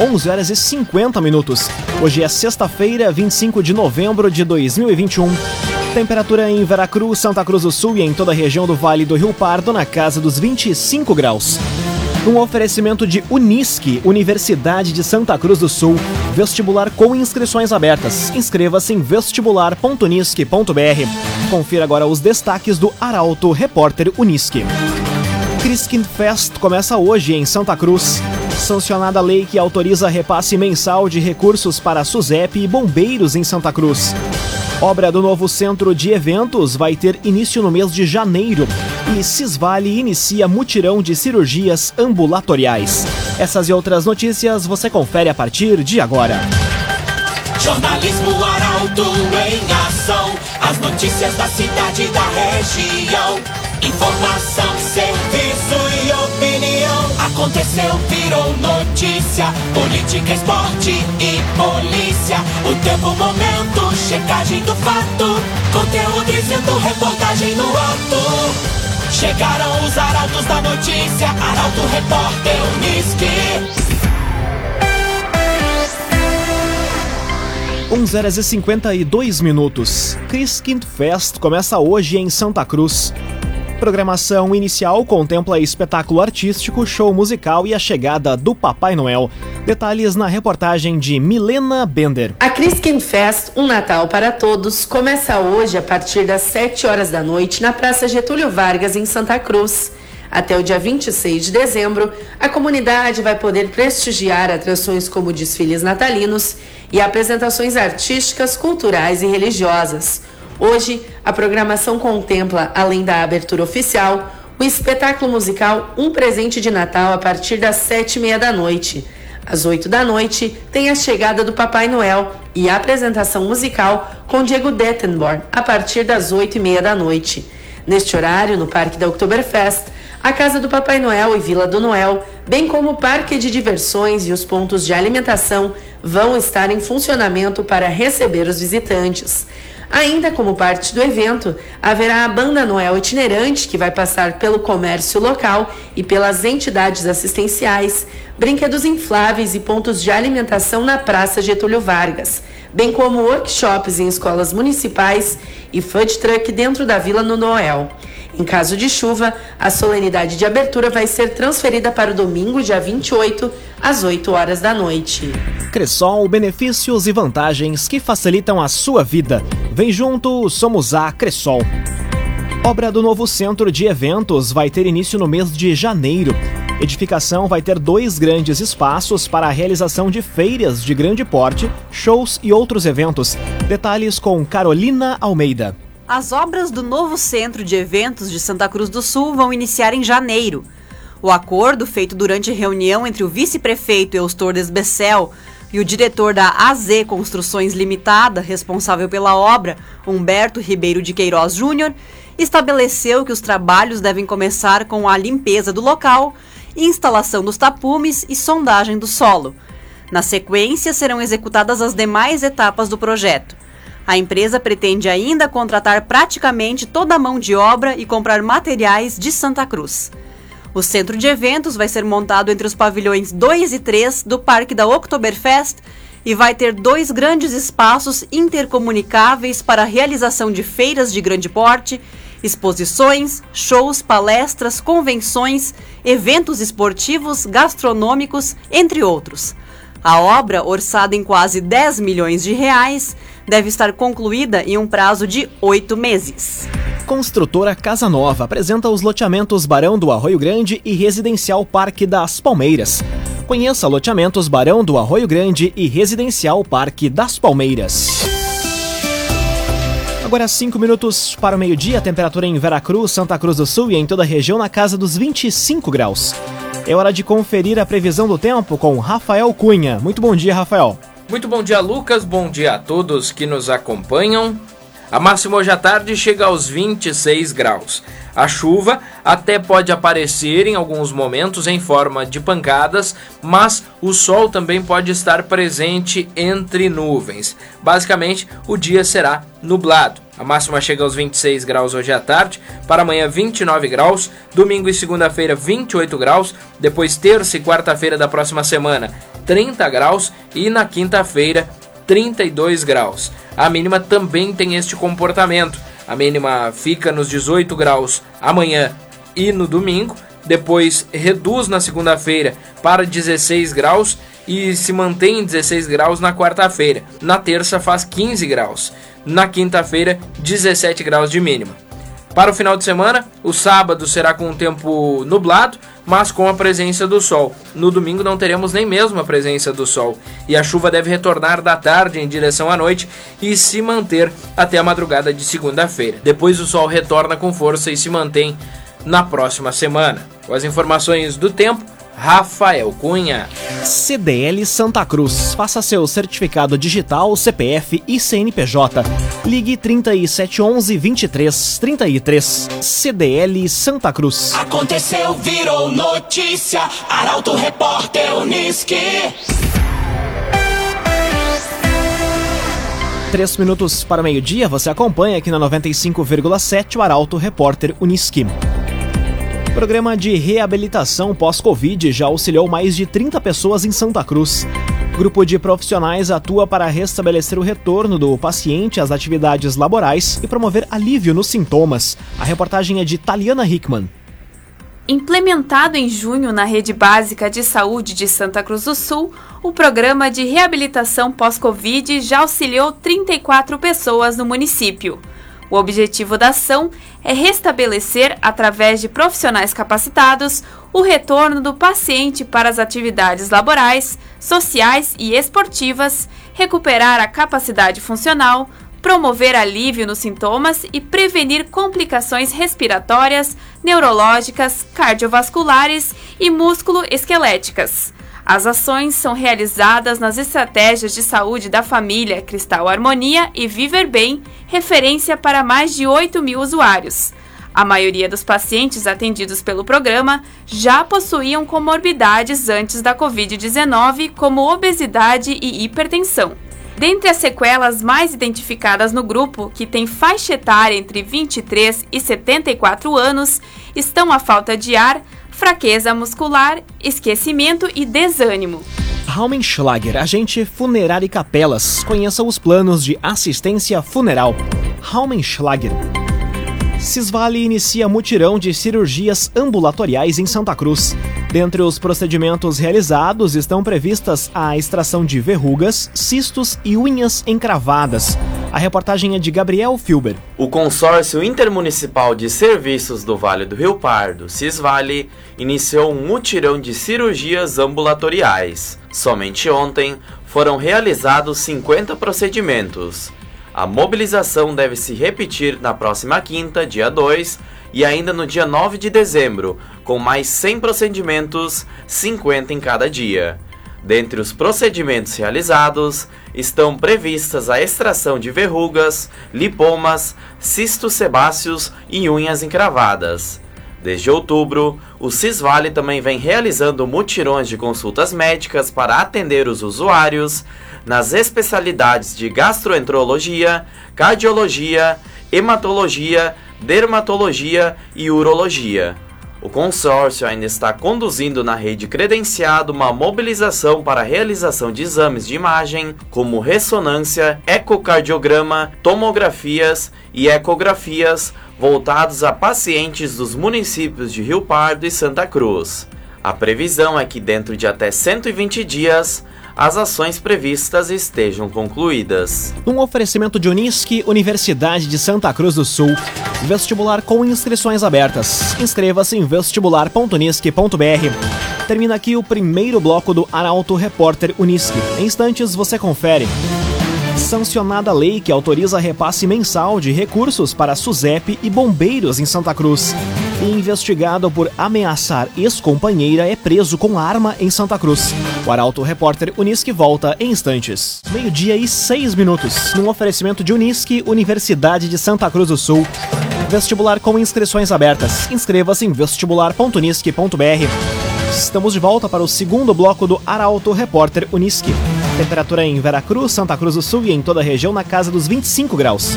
11 horas e 50 minutos. Hoje é sexta-feira, 25 de novembro de 2021. Temperatura em Veracruz, Santa Cruz do Sul e em toda a região do Vale do Rio Pardo na casa dos 25 graus. Um oferecimento de Unisque, Universidade de Santa Cruz do Sul. Vestibular com inscrições abertas. Inscreva-se em vestibular.unisque.br. Confira agora os destaques do Arauto Repórter Unisque. Criskin Fest começa hoje em Santa Cruz. Sancionada a lei que autoriza repasse mensal de recursos para SUSEP e bombeiros em Santa Cruz. Obra do novo centro de eventos vai ter início no mês de janeiro e Cisvale inicia mutirão de cirurgias ambulatoriais. Essas e outras notícias você confere a partir de agora. Jornalismo Arauto em ação. As notícias da cidade e da região. Informação, serviço. Aconteceu, virou notícia. Política, esporte e polícia. O tempo, momento, checagem do fato. Conteúdo dizendo, reportagem no ato. Chegaram os arautos da notícia. Arauto, repórter, Unisque. 11 horas e 52 minutos. Chris Kind Fest começa hoje em Santa Cruz. Programação inicial contempla espetáculo artístico, show musical e a chegada do Papai Noel. Detalhes na reportagem de Milena Bender. A Criskin Fest, um Natal para todos, começa hoje a partir das 7 horas da noite na Praça Getúlio Vargas, em Santa Cruz. Até o dia 26 de dezembro, a comunidade vai poder prestigiar atrações como desfiles natalinos e apresentações artísticas, culturais e religiosas. Hoje, a programação contempla, além da abertura oficial, o espetáculo musical Um Presente de Natal a partir das sete e meia da noite. Às oito da noite, tem a chegada do Papai Noel e a apresentação musical com Diego Dettenborn a partir das oito e meia da noite. Neste horário, no Parque da Oktoberfest, a Casa do Papai Noel e Vila do Noel, bem como o Parque de Diversões e os pontos de alimentação, vão estar em funcionamento para receber os visitantes. Ainda como parte do evento, haverá a Banda Noel itinerante, que vai passar pelo comércio local e pelas entidades assistenciais, brinquedos infláveis e pontos de alimentação na Praça Getúlio Vargas, bem como workshops em escolas municipais e food truck dentro da Vila no Noel. Em caso de chuva, a solenidade de abertura vai ser transferida para o domingo, dia 28, às 8 horas da noite. Cressol, benefícios e vantagens que facilitam a sua vida. Vem junto, somos a Cressol. Obra do novo centro de eventos vai ter início no mês de janeiro. Edificação vai ter dois grandes espaços para a realização de feiras de grande porte, shows e outros eventos. Detalhes com Carolina Almeida. As obras do novo centro de eventos de Santa Cruz do Sul vão iniciar em janeiro. O acordo, feito durante reunião entre o vice-prefeito Eustor Desbecel e o diretor da AZ Construções Limitada, responsável pela obra, Humberto Ribeiro de Queiroz Júnior, estabeleceu que os trabalhos devem começar com a limpeza do local, instalação dos tapumes e sondagem do solo. Na sequência, serão executadas as demais etapas do projeto. A empresa pretende ainda contratar praticamente toda a mão de obra e comprar materiais de Santa Cruz. O centro de eventos vai ser montado entre os pavilhões 2 e 3 do Parque da Oktoberfest e vai ter dois grandes espaços intercomunicáveis para a realização de feiras de grande porte, exposições, shows, palestras, convenções, eventos esportivos, gastronômicos, entre outros. A obra, orçada em quase 10 milhões de reais, deve estar concluída em um prazo de oito meses. Construtora Casa Nova apresenta os loteamentos Barão do Arroio Grande e Residencial Parque das Palmeiras. Conheça loteamentos Barão do Arroio Grande e Residencial Parque das Palmeiras. Agora 5 minutos para o meio-dia, temperatura em Veracruz, Santa Cruz do Sul e em toda a região na casa dos 25 graus. É hora de conferir a previsão do tempo com Rafael Cunha. Muito bom dia, Rafael. Muito bom dia, Lucas. Bom dia a todos que nos acompanham. A máxima hoje à tarde chega aos 26 graus. A chuva até pode aparecer em alguns momentos em forma de pancadas, mas o sol também pode estar presente entre nuvens. Basicamente, o dia será nublado. A máxima chega aos 26 graus hoje à tarde, para amanhã 29 graus, domingo e segunda-feira 28 graus, depois terça e quarta-feira da próxima semana 30 graus e na quinta-feira 32 graus. A mínima também tem este comportamento. A mínima fica nos 18 graus amanhã e no domingo, depois reduz na segunda-feira para 16 graus e se mantém em 16 graus na quarta-feira. Na terça faz 15 graus. Na quinta-feira, 17 graus de mínima. Para o final de semana, o sábado será com o tempo nublado, mas com a presença do sol. No domingo não teremos nem mesmo a presença do sol, e a chuva deve retornar da tarde em direção à noite e se manter até a madrugada de segunda-feira. Depois o sol retorna com força e se mantém na próxima semana. Com as informações do tempo, Rafael Cunha. CDL Santa Cruz. Faça seu certificado digital, CPF e CNPJ. Ligue 3711 2333. CDL Santa Cruz. Aconteceu, virou notícia. Arauto Repórter Uniski. Três minutos para meio-dia, você acompanha aqui na 95,7 o Arauto Repórter Uniski. Programa de reabilitação pós-Covid já auxiliou mais de 30 pessoas em Santa Cruz. Grupo de profissionais atua para restabelecer o retorno do paciente às atividades laborais e promover alívio nos sintomas. A reportagem é de Taliana Hickman. Implementado em junho na Rede Básica de Saúde de Santa Cruz do Sul, o programa de reabilitação pós-Covid já auxiliou 34 pessoas no município. O objetivo da ação é restabelecer, através de profissionais capacitados, o retorno do paciente para as atividades laborais, sociais e esportivas, recuperar a capacidade funcional, promover alívio nos sintomas e prevenir complicações respiratórias, neurológicas, cardiovasculares e músculo-esqueléticas. As ações são realizadas nas estratégias de saúde da família Cristal Harmonia e Viver Bem, referência para mais de 8 mil usuários. A maioria dos pacientes atendidos pelo programa já possuíam comorbidades antes da Covid-19, como obesidade e hipertensão. Dentre as sequelas mais identificadas no grupo, que tem faixa etária entre 23 e 74 anos, estão a falta de ar, fraqueza muscular, esquecimento e desânimo. Raumenschlager, agente funerário e capelas. Conheça os planos de assistência funeral. Raumenschlager. Cisvale inicia mutirão de cirurgias ambulatoriais em Santa Cruz. Dentre os procedimentos realizados estão previstas a extração de verrugas, cistos e unhas encravadas. A reportagem é de Gabriel Filber. O Consórcio Intermunicipal de Serviços do Vale do Rio Pardo, Cisvale, iniciou um mutirão de cirurgias ambulatoriais. Somente ontem foram realizados 50 procedimentos. A mobilização deve se repetir na próxima quinta, dia 2, e ainda no dia 9 de dezembro, com mais 100 procedimentos, 50 em cada dia. Dentre os procedimentos realizados, estão previstas a extração de verrugas, lipomas, cistos sebáceos e unhas encravadas. Desde outubro, o Cisvale também vem realizando mutirões de consultas médicas para atender os usuários nas especialidades de gastroenterologia, cardiologia, hematologia, dermatologia e urologia. O consórcio ainda está conduzindo na rede credenciada uma mobilização para a realização de exames de imagem, como ressonância, ecocardiograma, tomografias e ecografias, voltados a pacientes dos municípios de Rio Pardo e Santa Cruz. A previsão é que dentro de até 120 dias, as ações previstas estejam concluídas. Um oferecimento de Unisque, Universidade de Santa Cruz do Sul. Vestibular com inscrições abertas. Inscreva-se em vestibular.unisque.br. Termina aqui o primeiro bloco do Arauto Repórter Unisque. Em instantes você confere. Sancionada a lei que autoriza repasse mensal de recursos para SUSEP e bombeiros em Santa Cruz. E investigado por ameaçar ex-companheira é preso com arma em Santa Cruz. O Arauto Repórter Unisque volta em instantes. Meio-dia e seis minutos. Num oferecimento de Unisque, Universidade de Santa Cruz do Sul. Vestibular com inscrições abertas. Inscreva-se em vestibular.unisque.br. Estamos de volta para o segundo bloco do Arauto Repórter Unisque. Temperatura em Veracruz, Santa Cruz do Sul e em toda a região na casa dos 25 graus.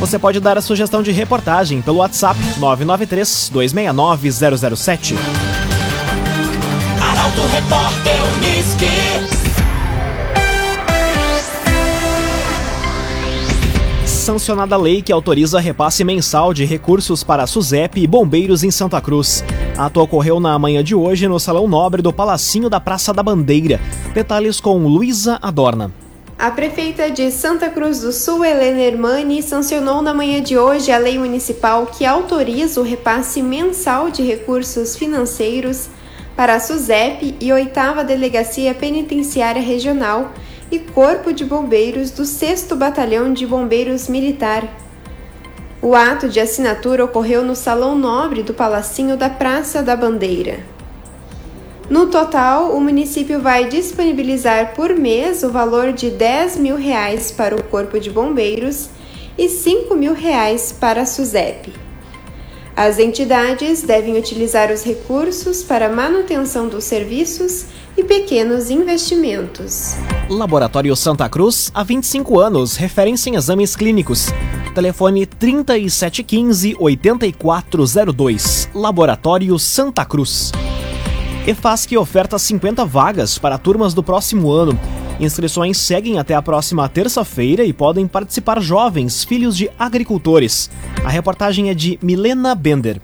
Você pode dar a sugestão de reportagem pelo WhatsApp 993 269 007. Arauto Repórter Uniski. sancionada a lei que autoriza repasse mensal de recursos para a SUSEP e bombeiros em Santa Cruz. Ato ocorreu na manhã de hoje no Salão Nobre do Palacinho da Praça da Bandeira. Detalhes com Luísa Adorna. A prefeita de Santa Cruz do Sul, Helena Hermani, sancionou na manhã de hoje a lei municipal que autoriza o repasse mensal de recursos financeiros para a SUSEP e 8 Delegacia Penitenciária Regional e Corpo de Bombeiros do 6 Batalhão de Bombeiros Militar. O ato de assinatura ocorreu no Salão Nobre do Palacinho da Praça da Bandeira. No total, o município vai disponibilizar por mês o valor de 10 mil reais para o Corpo de Bombeiros e 5 mil reais para a SUSEP. As entidades devem utilizar os recursos para manutenção dos serviços e pequenos investimentos. Laboratório Santa Cruz, há 25 anos, referência em exames clínicos. Telefone 3715-8402. Laboratório Santa Cruz. EFASC oferta 50 vagas para turmas do próximo ano. Inscrições seguem até a próxima terça-feira e podem participar jovens, filhos de agricultores. A reportagem é de Milena Bender.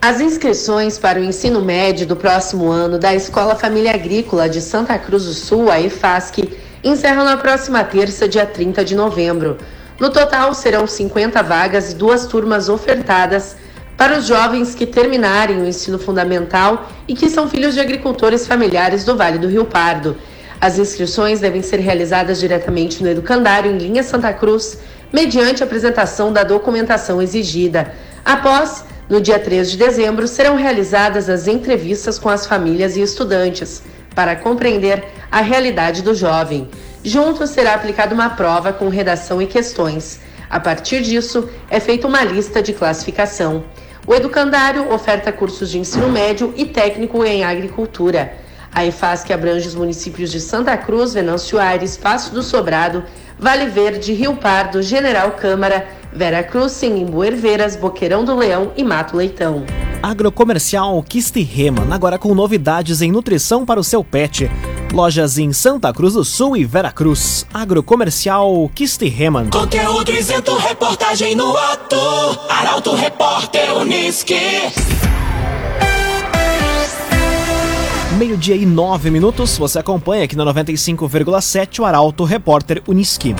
As inscrições para o ensino médio do próximo ano da Escola Família Agrícola de Santa Cruz do Sul, a EFASC, encerram na próxima terça, dia 30 de novembro. No total, serão 50 vagas e duas turmas ofertadas para os jovens que terminarem o ensino fundamental e que são filhos de agricultores familiares do Vale do Rio Pardo. As inscrições devem ser realizadas diretamente no Educandário em linha Santa Cruz, mediante apresentação da documentação exigida. Após no dia 3 de dezembro, serão realizadas as entrevistas com as famílias e estudantes para compreender a realidade do jovem. Junto será aplicada uma prova com redação e questões. A partir disso, é feita uma lista de classificação. O educandário oferta cursos de ensino médio e técnico em agricultura. A EFASC abrange os municípios de Santa Cruz, Venâncio Aires, Passo do Sobrado, Vale Verde, Rio Pardo, General Câmara, Vera Cruz, Imbu Herveiras, Boqueirão do Leão e Mato Leitão. Agrocomercial Kistiheman, agora com novidades em nutrição para o seu pet. Lojas em Santa Cruz do Sul e Vera Cruz. Agrocomercial Kistiheman. Conteúdo isento, reportagem no ato. Arauto Repórter Uniski. Meio-dia e nove minutos, você acompanha aqui na 95,7 o Arauto Repórter Uniski.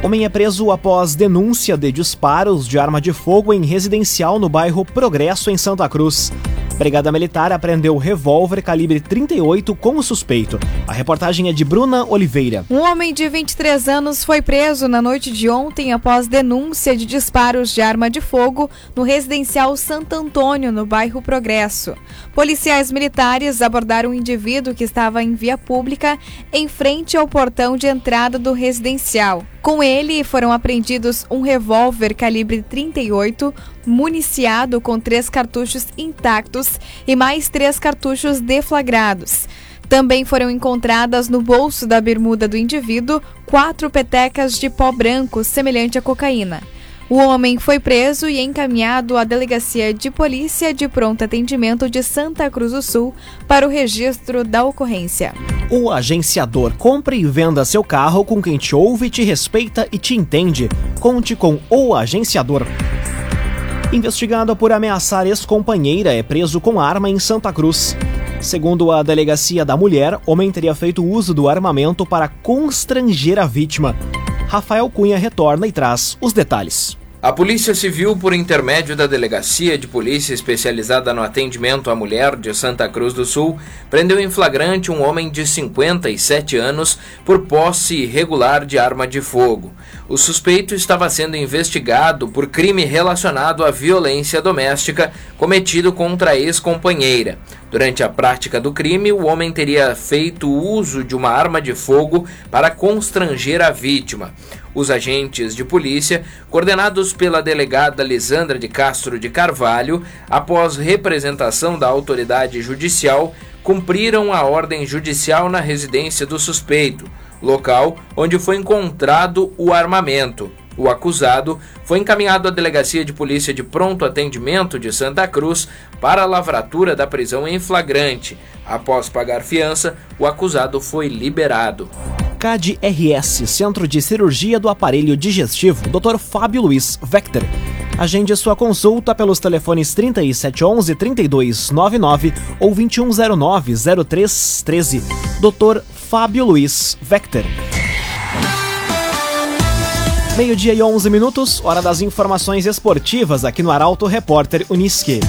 Homem é preso após denúncia de disparos de arma de fogo em residencial no bairro Progresso, em Santa Cruz. Brigada Militar apreendeu revólver calibre 38 com o suspeito. A reportagem é de Bruna Oliveira. Um homem de 23 anos foi preso na noite de ontem após denúncia de disparos de arma de fogo no residencial Santo Antônio, no bairro Progresso. Policiais militares abordaram um indivíduo que estava em via pública em frente ao portão de entrada do residencial. Com ele foram apreendidos um revólver calibre 38, municiado com três cartuchos intactos e mais três cartuchos deflagrados. Também foram encontradas no bolso da bermuda do indivíduo quatro petecas de pó branco semelhante à cocaína. O homem foi preso e encaminhado à Delegacia de Polícia de Pronto Atendimento de Santa Cruz do Sul para o registro da ocorrência. O agenciador compre e venda seu carro com quem te ouve, te respeita e te entende. Conte com o agenciador. Investigado por ameaçar ex-companheira, é preso com arma em Santa Cruz. Segundo a Delegacia da Mulher, homem teria feito uso do armamento para constranger a vítima. Rafael Cunha retorna e traz os detalhes. A Polícia Civil, por intermédio da Delegacia de Polícia Especializada no Atendimento à Mulher de Santa Cruz do Sul, prendeu em flagrante um homem de 57 anos por posse irregular de arma de fogo. O suspeito estava sendo investigado por crime relacionado à violência doméstica cometido contra a ex-companheira. Durante a prática do crime, o homem teria feito uso de uma arma de fogo para constranger a vítima. Os agentes de polícia, coordenados pela delegada Lisandra de Castro de Carvalho, após representação da autoridade judicial, cumpriram a ordem judicial na residência do suspeito, local onde foi encontrado o armamento. O acusado foi encaminhado à Delegacia de Polícia de Pronto Atendimento de Santa Cruz para a lavratura da prisão em flagrante. Após pagar fiança, o acusado foi liberado. CAD-RS, Centro de Cirurgia do Aparelho Digestivo, Dr. Fábio Luiz Vector. Agende sua consulta pelos telefones 3711-3299 ou 2109-0313. Dr. Fábio Luiz Vector. Meio-dia e 11 minutos, hora das informações esportivas aqui no Arauto Repórter Uniski.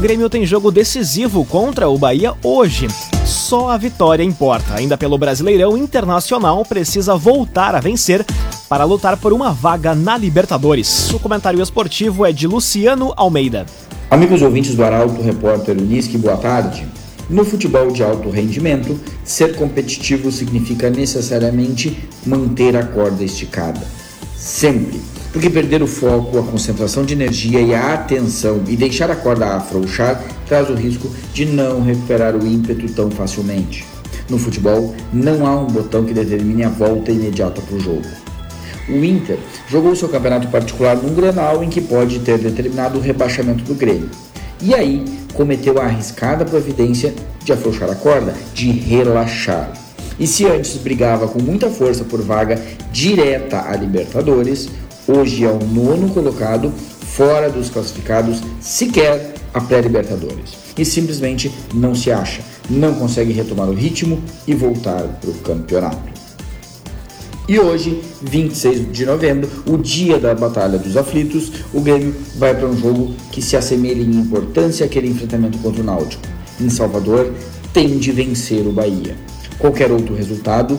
Grêmio tem jogo decisivo contra o Bahia hoje. Só a vitória importa. Ainda pelo Brasileirão Internacional precisa voltar a vencer para lutar por uma vaga na Libertadores. O comentário esportivo é de Luciano Almeida. Amigos ouvintes do Arauto Repórter Uniski, boa tarde. No futebol de alto rendimento, ser competitivo significa necessariamente manter a corda esticada sempre. Porque perder o foco, a concentração de energia e a atenção e deixar a corda afrouxar traz o risco de não recuperar o ímpeto tão facilmente. No futebol, não há um botão que determine a volta imediata para o jogo. O Inter jogou seu campeonato particular num Grenal em que pode ter determinado o rebaixamento do Grêmio. E aí cometeu a arriscada providência de afrouxar a corda, de relaxar. E se antes brigava com muita força por vaga direta à Libertadores, hoje é o nono colocado fora dos classificados sequer a pré-Libertadores. E simplesmente não se acha, não consegue retomar o ritmo e voltar para o campeonato. E hoje, 26 de novembro, o dia da Batalha dos Aflitos, o Grêmio vai para um jogo que se assemelha em importância àquele enfrentamento contra o Náutico. Em Salvador, tem de vencer o Bahia. Qualquer outro resultado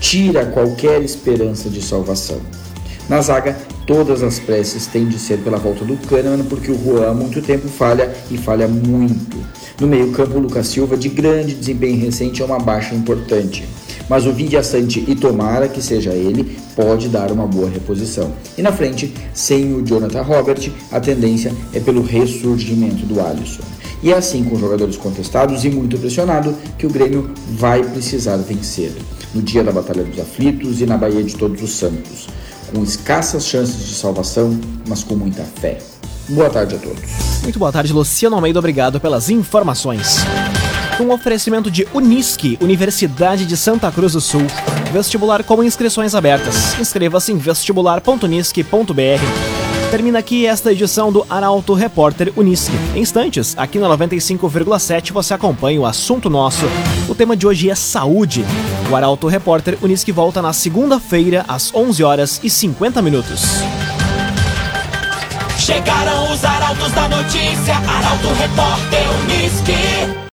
tira qualquer esperança de salvação. Na zaga, todas as preces têm de ser pela volta do Kahneman, porque o Juan há muito tempo falha e falha muito. No meio-campo, Lucas Silva, de grande desempenho recente, é uma baixa importante. Mas o Vidia Sante e tomara que seja ele, pode dar uma boa reposição. E na frente, sem o Jonathan Robert, a tendência é pelo ressurgimento do Alisson. E é assim, com jogadores contestados e muito pressionado, que o Grêmio vai precisar vencer. No dia da Batalha dos Aflitos e na Baía de Todos os Santos. Com escassas chances de salvação, mas com muita fé. Boa tarde a todos. Muito boa tarde, Luciano Almeida. Obrigado pelas informações. Um oferecimento de Unisque, Universidade de Santa Cruz do Sul. Vestibular com inscrições abertas. Inscreva-se em vestibular.unisque.br. Termina aqui esta edição do Arauto Repórter Unisque. Em instantes, aqui na 95,7 você acompanha o assunto nosso. O tema de hoje é saúde. O Arauto Repórter Unisque volta na segunda-feira, às 11 horas e 50 minutos. Chegaram os arautos da notícia, Arauto Repórter Unisque.